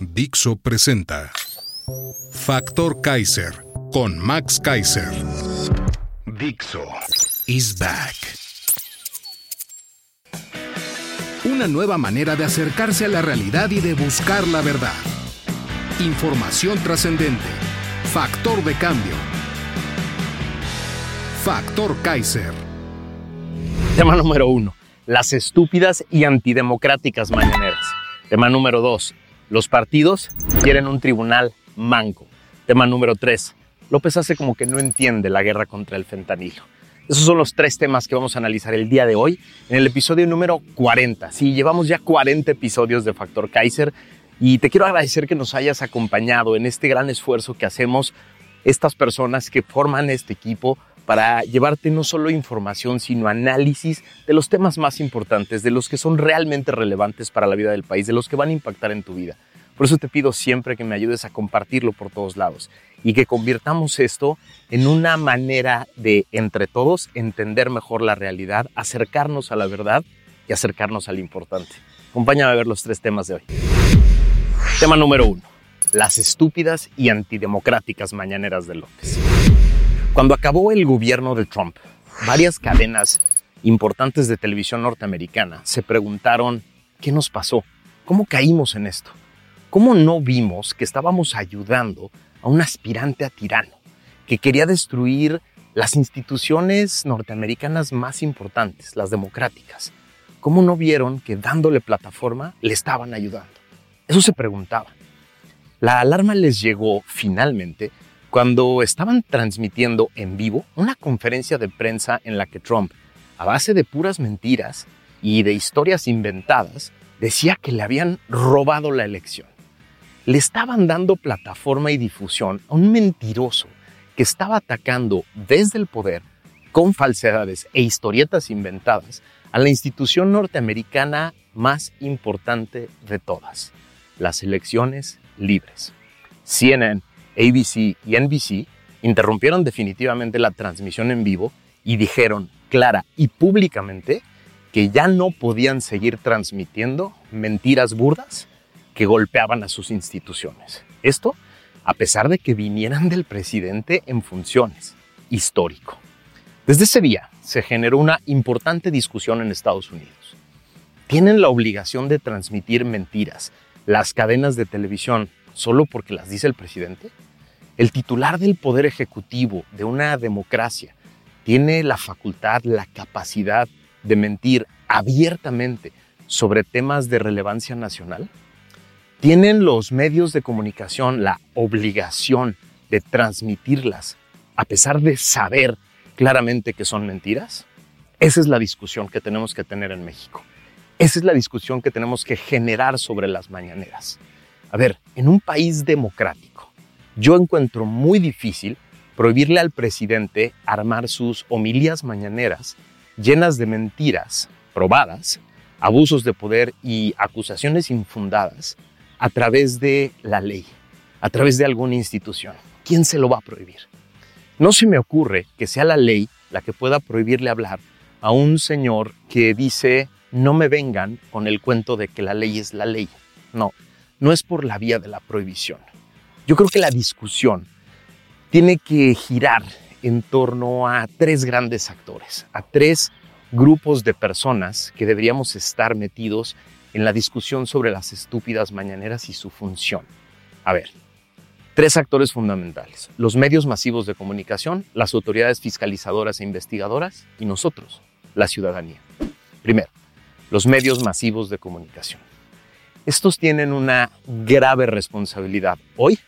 Dixo presenta Factor Kaiser con Max Kaiser. Dixo is back. Una nueva manera de acercarse a la realidad y de buscar la verdad. Información trascendente. Factor de cambio. Factor Kaiser. Tema número uno. Las estúpidas y antidemocráticas mañaneras. Tema número dos. Los partidos quieren un tribunal manco. Tema número tres. López hace como que no entiende la guerra contra el fentanilo. Esos son los tres temas que vamos a analizar el día de hoy en el episodio número 40. Sí, llevamos ya 40 episodios de Factor Kaiser y te quiero agradecer que nos hayas acompañado en este gran esfuerzo que hacemos estas personas que forman este equipo para llevarte no solo información, sino análisis de los temas más importantes, de los que son realmente relevantes para la vida del país, de los que van a impactar en tu vida. Por eso te pido siempre que me ayudes a compartirlo por todos lados y que convirtamos esto en una manera de, entre todos, entender mejor la realidad, acercarnos a la verdad y acercarnos al importante. Acompáñame a ver los tres temas de hoy. Tema número uno. Las estúpidas y antidemocráticas mañaneras de López. Cuando acabó el gobierno de Trump, varias cadenas importantes de televisión norteamericana se preguntaron, ¿qué nos pasó? ¿Cómo caímos en esto? ¿Cómo no vimos que estábamos ayudando a un aspirante a tirano que quería destruir las instituciones norteamericanas más importantes, las democráticas? ¿Cómo no vieron que dándole plataforma le estaban ayudando? Eso se preguntaba. La alarma les llegó finalmente cuando estaban transmitiendo en vivo una conferencia de prensa en la que Trump, a base de puras mentiras y de historias inventadas, decía que le habían robado la elección le estaban dando plataforma y difusión a un mentiroso que estaba atacando desde el poder con falsedades e historietas inventadas a la institución norteamericana más importante de todas, las elecciones libres. CNN, ABC y NBC interrumpieron definitivamente la transmisión en vivo y dijeron clara y públicamente que ya no podían seguir transmitiendo mentiras burdas que golpeaban a sus instituciones. Esto a pesar de que vinieran del presidente en funciones, histórico. Desde ese día se generó una importante discusión en Estados Unidos. ¿Tienen la obligación de transmitir mentiras las cadenas de televisión solo porque las dice el presidente? El titular del poder ejecutivo de una democracia tiene la facultad, la capacidad de mentir abiertamente sobre temas de relevancia nacional? ¿Tienen los medios de comunicación la obligación de transmitirlas a pesar de saber claramente que son mentiras? Esa es la discusión que tenemos que tener en México. Esa es la discusión que tenemos que generar sobre las mañaneras. A ver, en un país democrático, yo encuentro muy difícil prohibirle al presidente armar sus homilías mañaneras llenas de mentiras probadas, abusos de poder y acusaciones infundadas a través de la ley, a través de alguna institución. ¿Quién se lo va a prohibir? No se me ocurre que sea la ley la que pueda prohibirle hablar a un señor que dice no me vengan con el cuento de que la ley es la ley. No, no es por la vía de la prohibición. Yo creo que la discusión tiene que girar en torno a tres grandes actores, a tres grupos de personas que deberíamos estar metidos en la discusión sobre las estúpidas mañaneras y su función. A ver, tres actores fundamentales, los medios masivos de comunicación, las autoridades fiscalizadoras e investigadoras y nosotros, la ciudadanía. Primero, los medios masivos de comunicación. Estos tienen una grave responsabilidad hoy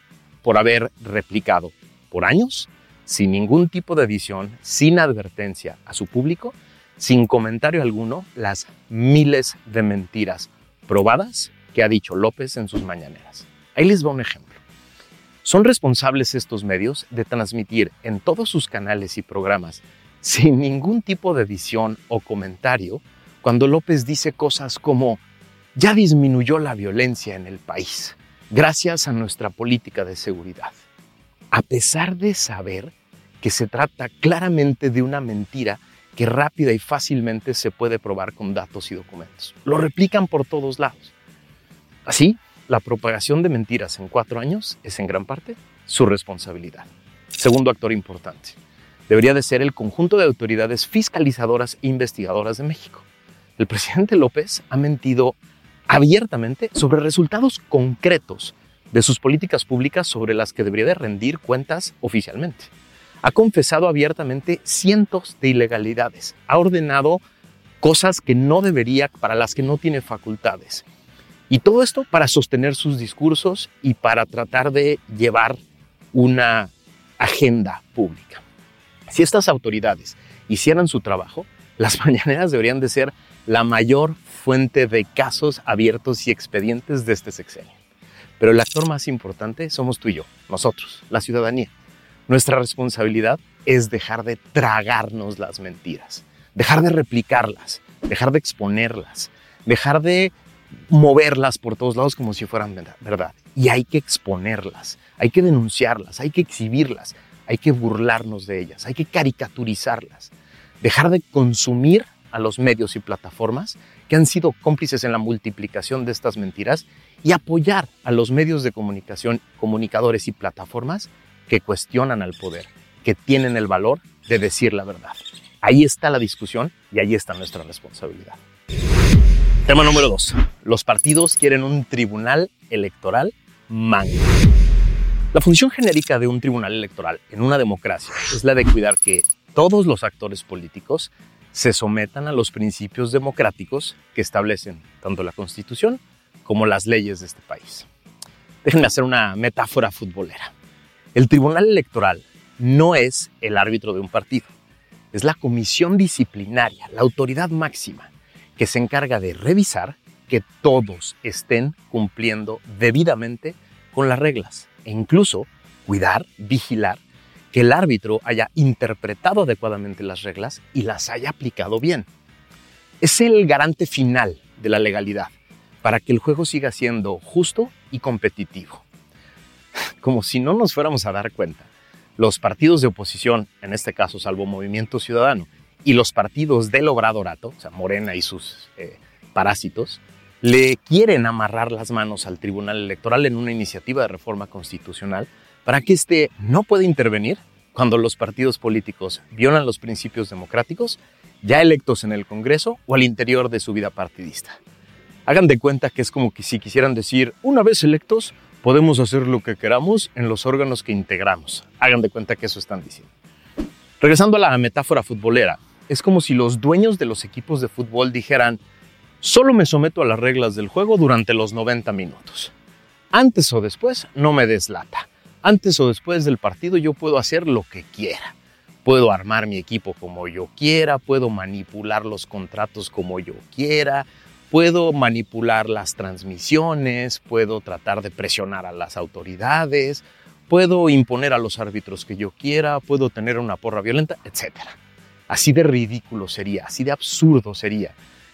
por haber replicado por años, sin ningún tipo de edición, sin advertencia a su público, sin comentario alguno, las miles de mentiras probadas que ha dicho López en sus mañaneras. Ahí les va un ejemplo. Son responsables estos medios de transmitir en todos sus canales y programas, sin ningún tipo de edición o comentario, cuando López dice cosas como, ya disminuyó la violencia en el país, gracias a nuestra política de seguridad. A pesar de saber que se trata claramente de una mentira que rápida y fácilmente se puede probar con datos y documentos. Lo replican por todos lados. Así, la propagación de mentiras en cuatro años es en gran parte su responsabilidad. Segundo actor importante, debería de ser el conjunto de autoridades fiscalizadoras e investigadoras de México. El presidente López ha mentido abiertamente sobre resultados concretos de sus políticas públicas sobre las que debería de rendir cuentas oficialmente. Ha confesado abiertamente cientos de ilegalidades, ha ordenado cosas que no debería, para las que no tiene facultades, y todo esto para sostener sus discursos y para tratar de llevar una agenda pública. Si estas autoridades hicieran su trabajo, las mañaneras deberían de ser la mayor fuente de casos abiertos y expedientes de este sexenio. Pero el actor más importante somos tú y yo, nosotros, la ciudadanía. Nuestra responsabilidad es dejar de tragarnos las mentiras, dejar de replicarlas, dejar de exponerlas, dejar de moverlas por todos lados como si fueran verdad. Y hay que exponerlas, hay que denunciarlas, hay que exhibirlas, hay que burlarnos de ellas, hay que caricaturizarlas. Dejar de consumir a los medios y plataformas que han sido cómplices en la multiplicación de estas mentiras y apoyar a los medios de comunicación, comunicadores y plataformas que cuestionan al poder, que tienen el valor de decir la verdad. Ahí está la discusión y ahí está nuestra responsabilidad. Tema número dos. Los partidos quieren un tribunal electoral mango. La función genérica de un tribunal electoral en una democracia es la de cuidar que todos los actores políticos se sometan a los principios democráticos que establecen tanto la Constitución como las leyes de este país. Déjenme hacer una metáfora futbolera. El tribunal electoral no es el árbitro de un partido, es la comisión disciplinaria, la autoridad máxima que se encarga de revisar que todos estén cumpliendo debidamente con las reglas e incluso cuidar, vigilar que el árbitro haya interpretado adecuadamente las reglas y las haya aplicado bien. Es el garante final de la legalidad para que el juego siga siendo justo y competitivo. Como si no nos fuéramos a dar cuenta, los partidos de oposición, en este caso salvo Movimiento Ciudadano, y los partidos del Obradorato, o sea, Morena y sus eh, parásitos, le quieren amarrar las manos al Tribunal Electoral en una iniciativa de reforma constitucional para que éste no pueda intervenir cuando los partidos políticos violan los principios democráticos ya electos en el Congreso o al interior de su vida partidista. Hagan de cuenta que es como que si quisieran decir, una vez electos, podemos hacer lo que queramos en los órganos que integramos. Hagan de cuenta que eso están diciendo. Regresando a la metáfora futbolera, es como si los dueños de los equipos de fútbol dijeran, solo me someto a las reglas del juego durante los 90 minutos. Antes o después no me deslata. Antes o después del partido yo puedo hacer lo que quiera. Puedo armar mi equipo como yo quiera, puedo manipular los contratos como yo quiera, puedo manipular las transmisiones, puedo tratar de presionar a las autoridades, puedo imponer a los árbitros que yo quiera, puedo tener una porra violenta, etcétera. Así de ridículo sería, así de absurdo sería,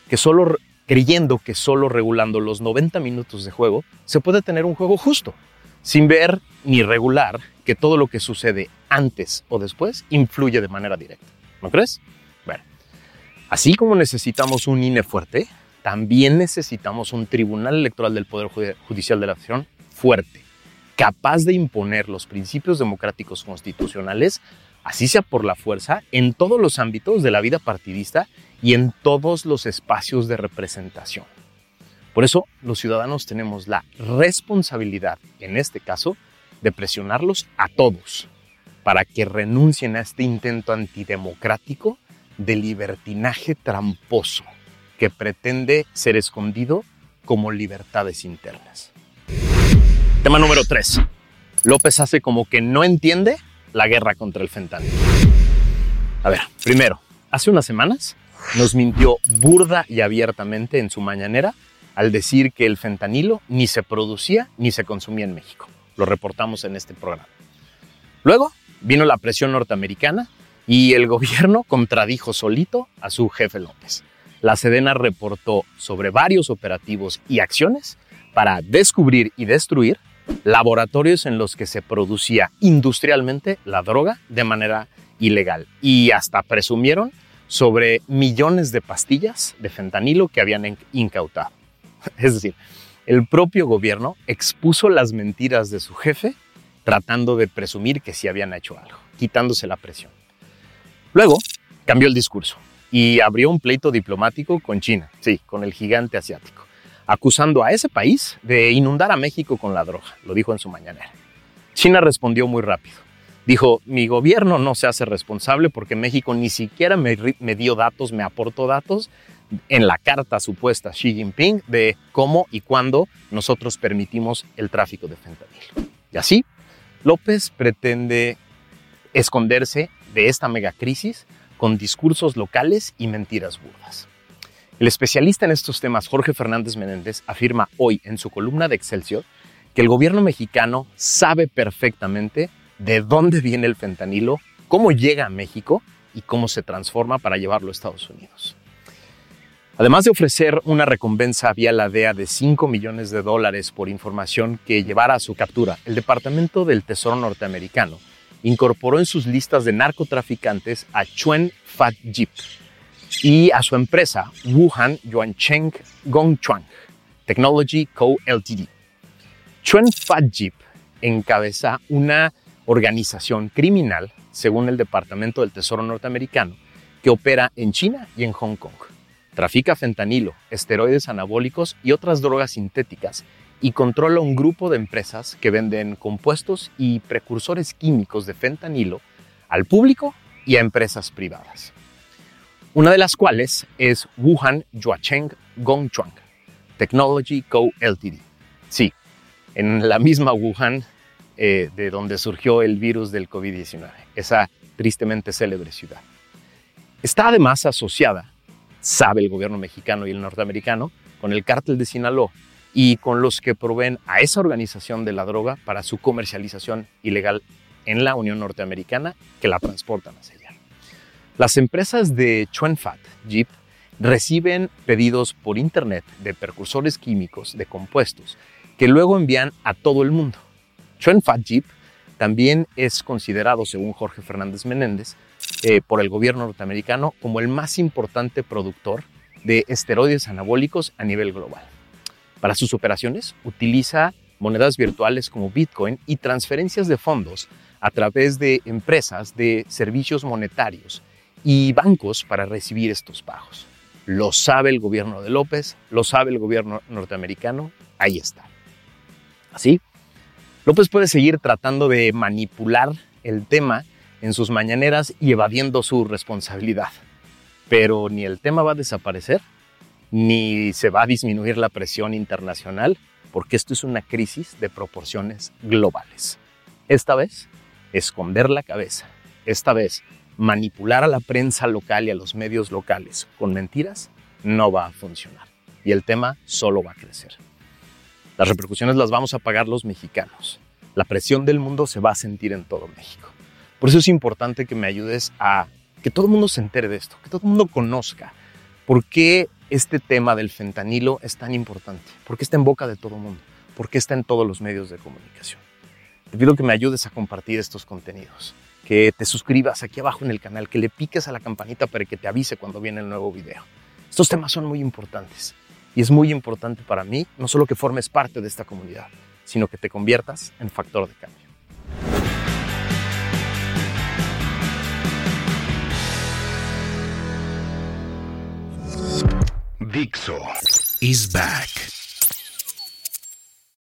que solo creyendo que solo regulando los 90 minutos de juego se puede tener un juego justo, sin ver ni regular que todo lo que sucede antes o después influye de manera directa. ¿No crees? Bueno, así como necesitamos un INE fuerte, también necesitamos un Tribunal Electoral del Poder Judicial de la Nación fuerte, capaz de imponer los principios democráticos constitucionales así sea por la fuerza, en todos los ámbitos de la vida partidista y en todos los espacios de representación. Por eso los ciudadanos tenemos la responsabilidad, en este caso, de presionarlos a todos para que renuncien a este intento antidemocrático de libertinaje tramposo que pretende ser escondido como libertades internas. Tema número 3. López hace como que no entiende la guerra contra el fentanilo. A ver, primero, hace unas semanas nos mintió burda y abiertamente en su mañanera al decir que el fentanilo ni se producía ni se consumía en México. Lo reportamos en este programa. Luego vino la presión norteamericana y el gobierno contradijo solito a su jefe López. La Sedena reportó sobre varios operativos y acciones para descubrir y destruir laboratorios en los que se producía industrialmente la droga de manera ilegal y hasta presumieron sobre millones de pastillas de fentanilo que habían incautado. Es decir, el propio gobierno expuso las mentiras de su jefe tratando de presumir que sí habían hecho algo, quitándose la presión. Luego cambió el discurso y abrió un pleito diplomático con China, sí, con el gigante asiático, acusando a ese país de inundar a México con la droga, lo dijo en su mañanera. China respondió muy rápido. Dijo, mi gobierno no se hace responsable porque México ni siquiera me, me dio datos, me aportó datos en la carta supuesta Xi Jinping de cómo y cuándo nosotros permitimos el tráfico de fentanilo. Y así, López pretende esconderse de esta megacrisis con discursos locales y mentiras burdas. El especialista en estos temas, Jorge Fernández Menéndez, afirma hoy en su columna de Excelsior que el gobierno mexicano sabe perfectamente de dónde viene el fentanilo, cómo llega a México y cómo se transforma para llevarlo a Estados Unidos. Además de ofrecer una recompensa vía la DEA de 5 millones de dólares por información que llevara a su captura, el Departamento del Tesoro norteamericano incorporó en sus listas de narcotraficantes a Chuen Fat Jeep y a su empresa Wuhan Yuancheng Gongchuan Technology Co. Ltd. Chuen Fat Jeep encabeza una organización criminal, según el Departamento del Tesoro norteamericano, que opera en China y en Hong Kong. Trafica fentanilo, esteroides anabólicos y otras drogas sintéticas y controla un grupo de empresas que venden compuestos y precursores químicos de fentanilo al público y a empresas privadas. Una de las cuales es Wuhan Yuacheng Gongchuan Technology Co. Ltd. Sí, en la misma Wuhan eh, de donde surgió el virus del COVID-19, esa tristemente célebre ciudad. Está además asociada, sabe el gobierno mexicano y el norteamericano, con el cártel de Sinaloa, y con los que proveen a esa organización de la droga para su comercialización ilegal en la Unión Norteamericana que la transportan hacia allá. Las empresas de Chuenfat, Jeep, reciben pedidos por Internet de precursores químicos, de compuestos, que luego envían a todo el mundo. Chuenfat Jeep también es considerado, según Jorge Fernández Menéndez, eh, por el gobierno norteamericano como el más importante productor de esteroides anabólicos a nivel global. Para sus operaciones utiliza monedas virtuales como Bitcoin y transferencias de fondos a través de empresas de servicios monetarios y bancos para recibir estos pagos. Lo sabe el gobierno de López, lo sabe el gobierno norteamericano, ahí está. Así, López puede seguir tratando de manipular el tema en sus mañaneras y evadiendo su responsabilidad, pero ni el tema va a desaparecer, ni se va a disminuir la presión internacional, porque esto es una crisis de proporciones globales. Esta vez, esconder la cabeza. Esta vez, manipular a la prensa local y a los medios locales con mentiras no va a funcionar. Y el tema solo va a crecer. Las repercusiones las vamos a pagar los mexicanos. La presión del mundo se va a sentir en todo México. Por eso es importante que me ayudes a que todo el mundo se entere de esto, que todo el mundo conozca por qué este tema del fentanilo es tan importante? ¿Por qué está en boca de todo el mundo? ¿Por qué está en todos los medios de comunicación? Te pido que me ayudes a compartir estos contenidos, que te suscribas aquí abajo en el canal, que le piques a la campanita para que te avise cuando viene el nuevo video. Estos temas son muy importantes y es muy importante para mí no solo que formes parte de esta comunidad, sino que te conviertas en factor de cambio. Dixo is back.